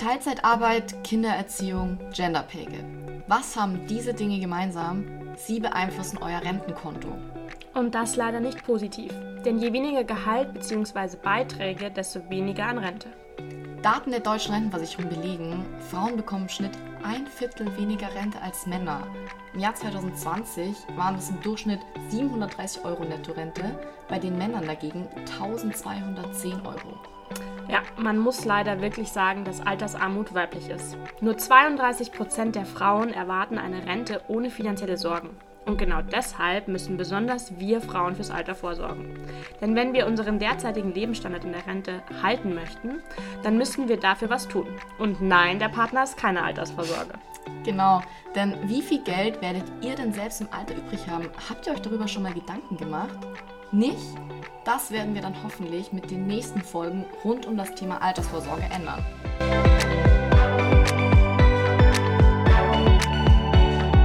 Teilzeitarbeit, Kindererziehung, Gender Pay Gap. Was haben diese Dinge gemeinsam? Sie beeinflussen euer Rentenkonto. Und das leider nicht positiv, denn je weniger Gehalt bzw. Beiträge, desto weniger an Rente. Daten der deutschen Rentenversicherung belegen, Frauen bekommen im Schnitt ein Viertel weniger Rente als Männer. Im Jahr 2020 waren es im Durchschnitt 730 Euro Nettorente, bei den Männern dagegen 1210 Euro. Ja, man muss leider wirklich sagen, dass Altersarmut weiblich ist. Nur 32 Prozent der Frauen erwarten eine Rente ohne finanzielle Sorgen. Und genau deshalb müssen besonders wir Frauen fürs Alter vorsorgen. Denn wenn wir unseren derzeitigen Lebensstandard in der Rente halten möchten, dann müssen wir dafür was tun. Und nein, der Partner ist keine Altersvorsorge. Genau, denn wie viel Geld werdet ihr denn selbst im Alter übrig haben? Habt ihr euch darüber schon mal Gedanken gemacht? Nicht? Das werden wir dann hoffentlich mit den nächsten Folgen rund um das Thema Altersvorsorge ändern.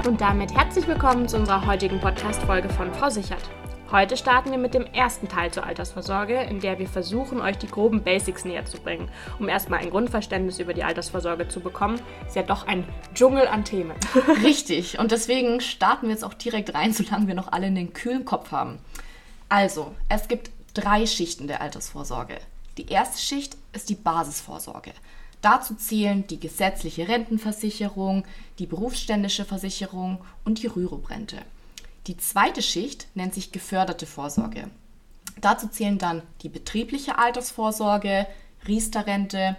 Und damit herzlich willkommen zu unserer heutigen Podcast-Folge von Frau Sichert. Heute starten wir mit dem ersten Teil zur Altersvorsorge, in der wir versuchen, euch die groben Basics näher zu bringen, um erstmal ein Grundverständnis über die Altersvorsorge zu bekommen. Ist ja doch ein Dschungel an Themen. Richtig, und deswegen starten wir jetzt auch direkt rein, solange wir noch alle in den kühlen Kopf haben. Also, es gibt drei Schichten der Altersvorsorge. Die erste Schicht ist die Basisvorsorge. Dazu zählen die gesetzliche Rentenversicherung, die berufsständische Versicherung und die Rürup-Rente. Die zweite Schicht nennt sich geförderte Vorsorge. Dazu zählen dann die betriebliche Altersvorsorge, Riester-Rente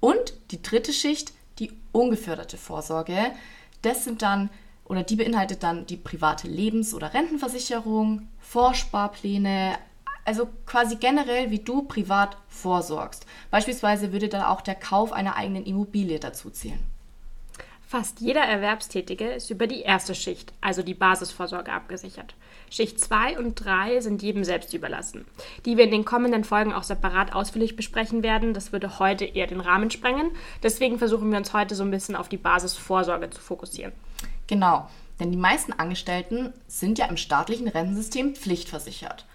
und die dritte Schicht, die ungeförderte Vorsorge. Das sind dann oder die beinhaltet dann die private Lebens- oder Rentenversicherung, Vorsparpläne, also quasi generell, wie du privat vorsorgst. Beispielsweise würde da auch der Kauf einer eigenen Immobilie dazu zählen. Fast jeder Erwerbstätige ist über die erste Schicht, also die Basisvorsorge, abgesichert. Schicht 2 und 3 sind jedem selbst überlassen, die wir in den kommenden Folgen auch separat ausführlich besprechen werden. Das würde heute eher den Rahmen sprengen. Deswegen versuchen wir uns heute so ein bisschen auf die Basisvorsorge zu fokussieren. Genau, denn die meisten Angestellten sind ja im staatlichen Rentensystem pflichtversichert.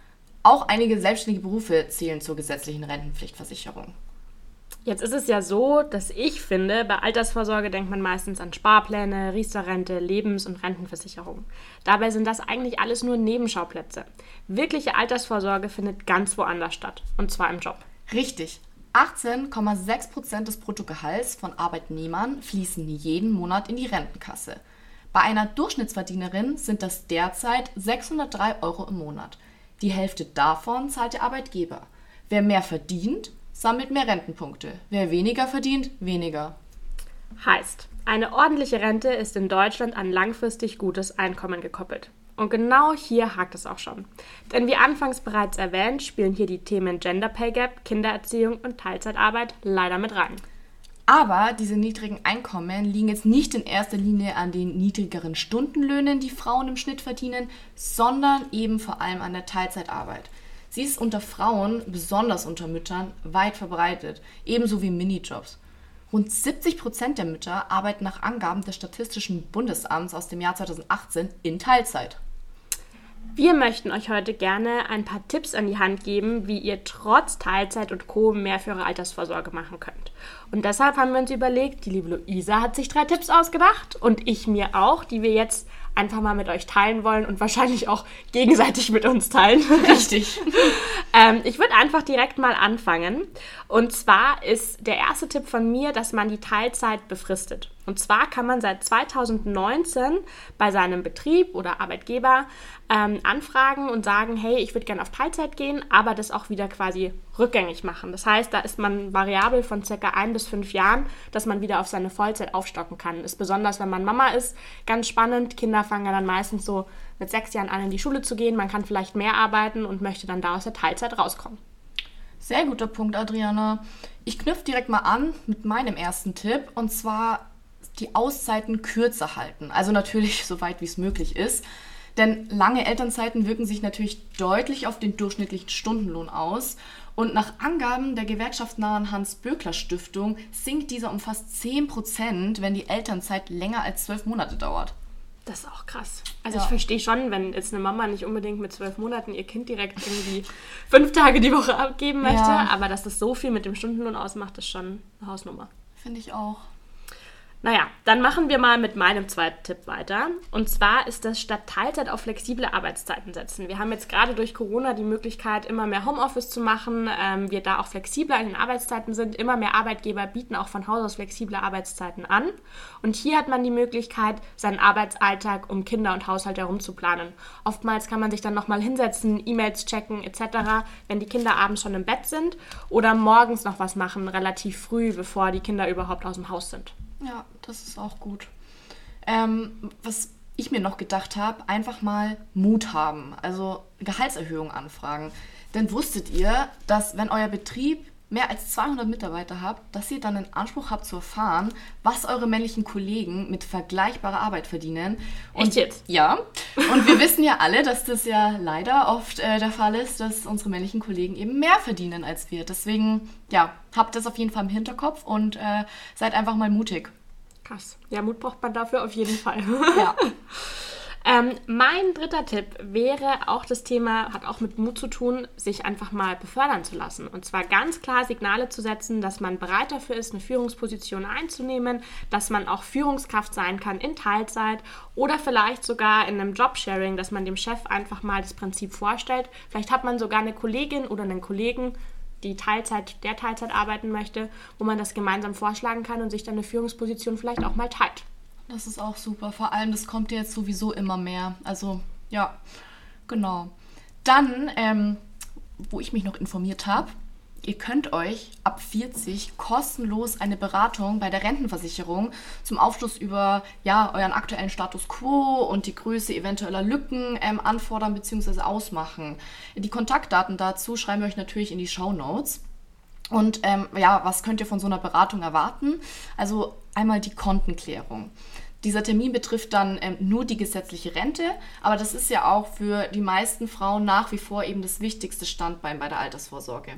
Auch einige selbstständige Berufe zählen zur gesetzlichen Rentenpflichtversicherung. Jetzt ist es ja so, dass ich finde, bei Altersvorsorge denkt man meistens an Sparpläne, Riester-Rente, Lebens- und Rentenversicherung. Dabei sind das eigentlich alles nur Nebenschauplätze. Wirkliche Altersvorsorge findet ganz woanders statt, und zwar im Job. Richtig. 18,6 Prozent des Bruttogehalts von Arbeitnehmern fließen jeden Monat in die Rentenkasse. Bei einer Durchschnittsverdienerin sind das derzeit 603 Euro im Monat. Die Hälfte davon zahlt der Arbeitgeber. Wer mehr verdient, sammelt mehr Rentenpunkte. Wer weniger verdient, weniger. Heißt, eine ordentliche Rente ist in Deutschland an langfristig gutes Einkommen gekoppelt. Und genau hier hakt es auch schon. Denn wie anfangs bereits erwähnt, spielen hier die Themen Gender Pay Gap, Kindererziehung und Teilzeitarbeit leider mit rein. Aber diese niedrigen Einkommen liegen jetzt nicht in erster Linie an den niedrigeren Stundenlöhnen, die Frauen im Schnitt verdienen, sondern eben vor allem an der Teilzeitarbeit. Sie ist unter Frauen, besonders unter Müttern, weit verbreitet, ebenso wie Minijobs. Rund 70 Prozent der Mütter arbeiten nach Angaben des Statistischen Bundesamts aus dem Jahr 2018 in Teilzeit. Wir möchten euch heute gerne ein paar Tipps an die Hand geben, wie ihr trotz Teilzeit und Co. mehr für eure Altersvorsorge machen könnt. Und deshalb haben wir uns überlegt, die liebe Luisa hat sich drei Tipps ausgedacht und ich mir auch, die wir jetzt einfach mal mit euch teilen wollen und wahrscheinlich auch gegenseitig mit uns teilen. Richtig. ähm, ich würde einfach direkt mal anfangen. Und zwar ist der erste Tipp von mir, dass man die Teilzeit befristet. Und zwar kann man seit 2019 bei seinem Betrieb oder Arbeitgeber ähm, anfragen und sagen, hey, ich würde gerne auf Teilzeit gehen, aber das auch wieder quasi rückgängig machen. Das heißt, da ist man variabel von circa ein bis fünf Jahren, dass man wieder auf seine Vollzeit aufstocken kann. Ist besonders, wenn man Mama ist, ganz spannend. Kinder fangen ja dann meistens so mit sechs Jahren an, in die Schule zu gehen. Man kann vielleicht mehr arbeiten und möchte dann da aus der Teilzeit rauskommen. Sehr guter Punkt, Adriana. Ich knüpfe direkt mal an mit meinem ersten Tipp und zwar die Auszeiten kürzer halten. Also natürlich so weit wie es möglich ist. Denn lange Elternzeiten wirken sich natürlich deutlich auf den durchschnittlichen Stundenlohn aus. Und nach Angaben der gewerkschaftsnahen Hans-Böckler-Stiftung sinkt dieser um fast 10 Prozent, wenn die Elternzeit länger als zwölf Monate dauert. Das ist auch krass. Also ja. ich verstehe schon, wenn jetzt eine Mama nicht unbedingt mit zwölf Monaten ihr Kind direkt irgendwie fünf Tage die Woche abgeben möchte, ja. aber dass das so viel mit dem Stundenlohn ausmacht, ist schon eine Hausnummer. Finde ich auch. Naja, dann machen wir mal mit meinem zweiten Tipp weiter. Und zwar ist das statt Teilzeit auf flexible Arbeitszeiten setzen. Wir haben jetzt gerade durch Corona die Möglichkeit, immer mehr Homeoffice zu machen. Ähm, wir da auch flexibler in den Arbeitszeiten sind. Immer mehr Arbeitgeber bieten auch von Haus aus flexible Arbeitszeiten an. Und hier hat man die Möglichkeit, seinen Arbeitsalltag um Kinder und Haushalt herum zu planen. Oftmals kann man sich dann nochmal hinsetzen, E-Mails checken etc., wenn die Kinder abends schon im Bett sind oder morgens noch was machen, relativ früh, bevor die Kinder überhaupt aus dem Haus sind. Ja, das ist auch gut. Ähm, was ich mir noch gedacht habe, einfach mal Mut haben, also Gehaltserhöhung anfragen. Denn wusstet ihr, dass wenn euer Betrieb mehr als 200 Mitarbeiter habt, dass ihr dann den Anspruch habt zu erfahren, was eure männlichen Kollegen mit vergleichbarer Arbeit verdienen. Und Echt jetzt? Ja. Und wir wissen ja alle, dass das ja leider oft äh, der Fall ist, dass unsere männlichen Kollegen eben mehr verdienen als wir. Deswegen, ja, habt das auf jeden Fall im Hinterkopf und äh, seid einfach mal mutig. Krass. Ja, Mut braucht man dafür auf jeden Fall. Ja. Ähm, mein dritter Tipp wäre auch das Thema, hat auch mit Mut zu tun, sich einfach mal befördern zu lassen. Und zwar ganz klar Signale zu setzen, dass man bereit dafür ist, eine Führungsposition einzunehmen, dass man auch Führungskraft sein kann in Teilzeit oder vielleicht sogar in einem Jobsharing, dass man dem Chef einfach mal das Prinzip vorstellt. Vielleicht hat man sogar eine Kollegin oder einen Kollegen, die Teilzeit, der Teilzeit arbeiten möchte, wo man das gemeinsam vorschlagen kann und sich dann eine Führungsposition vielleicht auch mal teilt. Das ist auch super. Vor allem, das kommt jetzt sowieso immer mehr. Also, ja, genau. Dann, ähm, wo ich mich noch informiert habe, ihr könnt euch ab 40 kostenlos eine Beratung bei der Rentenversicherung zum Aufschluss über ja, euren aktuellen Status quo und die Größe eventueller Lücken ähm, anfordern bzw. ausmachen. Die Kontaktdaten dazu schreiben wir euch natürlich in die Show Notes. Und ähm, ja, was könnt ihr von so einer Beratung erwarten? Also einmal die Kontenklärung. Dieser Termin betrifft dann ähm, nur die gesetzliche Rente, aber das ist ja auch für die meisten Frauen nach wie vor eben das wichtigste Standbein bei der Altersvorsorge.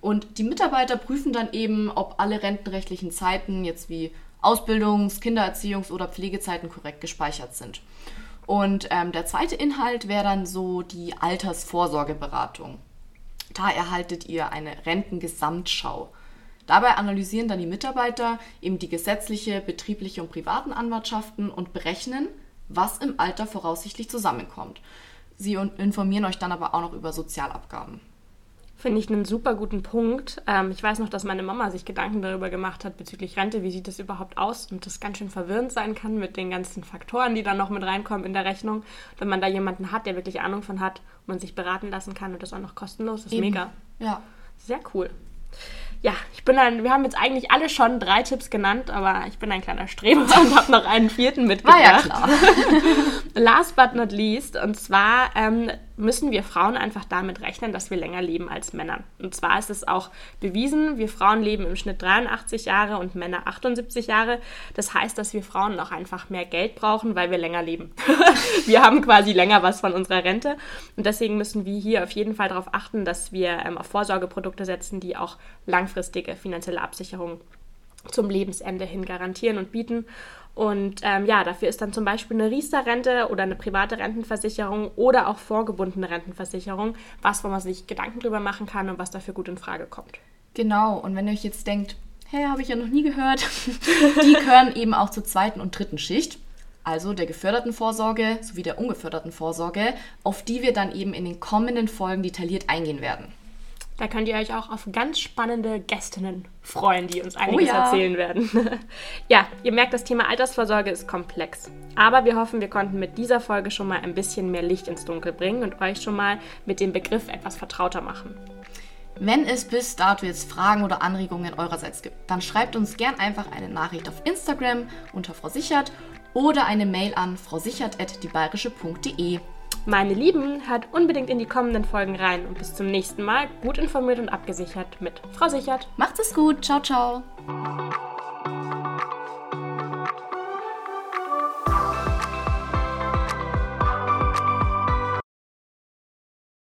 Und die Mitarbeiter prüfen dann eben, ob alle rentenrechtlichen Zeiten jetzt wie Ausbildungs-, Kindererziehungs- oder Pflegezeiten korrekt gespeichert sind. Und ähm, der zweite Inhalt wäre dann so die Altersvorsorgeberatung. Da erhaltet ihr eine Rentengesamtschau. Dabei analysieren dann die Mitarbeiter eben die gesetzliche, betriebliche und privaten Anwartschaften und berechnen, was im Alter voraussichtlich zusammenkommt. Sie informieren euch dann aber auch noch über Sozialabgaben. Finde ich einen super guten Punkt. Ähm, ich weiß noch, dass meine Mama sich Gedanken darüber gemacht hat bezüglich Rente, wie sieht das überhaupt aus und das ganz schön verwirrend sein kann mit den ganzen Faktoren, die dann noch mit reinkommen in der Rechnung. Wenn man da jemanden hat, der wirklich Ahnung von hat und man sich beraten lassen kann und das auch noch kostenlos, ist Eben. mega. Ja. Sehr cool ja, ich bin dann, wir haben jetzt eigentlich alle schon drei Tipps genannt, aber ich bin ein kleiner Streber und habe noch einen vierten mitgebracht. War ja klar. Last but not least, und zwar ähm, müssen wir Frauen einfach damit rechnen, dass wir länger leben als Männer. Und zwar ist es auch bewiesen, wir Frauen leben im Schnitt 83 Jahre und Männer 78 Jahre. Das heißt, dass wir Frauen auch einfach mehr Geld brauchen, weil wir länger leben. wir haben quasi länger was von unserer Rente und deswegen müssen wir hier auf jeden Fall darauf achten, dass wir ähm, auf Vorsorgeprodukte setzen, die auch langfristig langfristige finanzielle Absicherung zum Lebensende hin garantieren und bieten. Und ähm, ja, dafür ist dann zum Beispiel eine Riester-Rente oder eine private Rentenversicherung oder auch vorgebundene Rentenversicherung, was, wo man sich Gedanken drüber machen kann und was dafür gut in Frage kommt. Genau, und wenn ihr euch jetzt denkt, hey, habe ich ja noch nie gehört, die gehören eben auch zur zweiten und dritten Schicht, also der geförderten Vorsorge sowie der ungeförderten Vorsorge, auf die wir dann eben in den kommenden Folgen detailliert eingehen werden. Da könnt ihr euch auch auf ganz spannende Gästinnen freuen, die uns einiges oh ja. erzählen werden. ja, ihr merkt, das Thema Altersvorsorge ist komplex. Aber wir hoffen, wir konnten mit dieser Folge schon mal ein bisschen mehr Licht ins Dunkel bringen und euch schon mal mit dem Begriff etwas vertrauter machen. Wenn es bis dato jetzt Fragen oder Anregungen eurerseits gibt, dann schreibt uns gern einfach eine Nachricht auf Instagram unter Frau Sichert oder eine Mail an frausichert.diebayerische.de. Meine Lieben, hört unbedingt in die kommenden Folgen rein und bis zum nächsten Mal gut informiert und abgesichert mit Frau Sichert. Macht es gut. Ciao, ciao.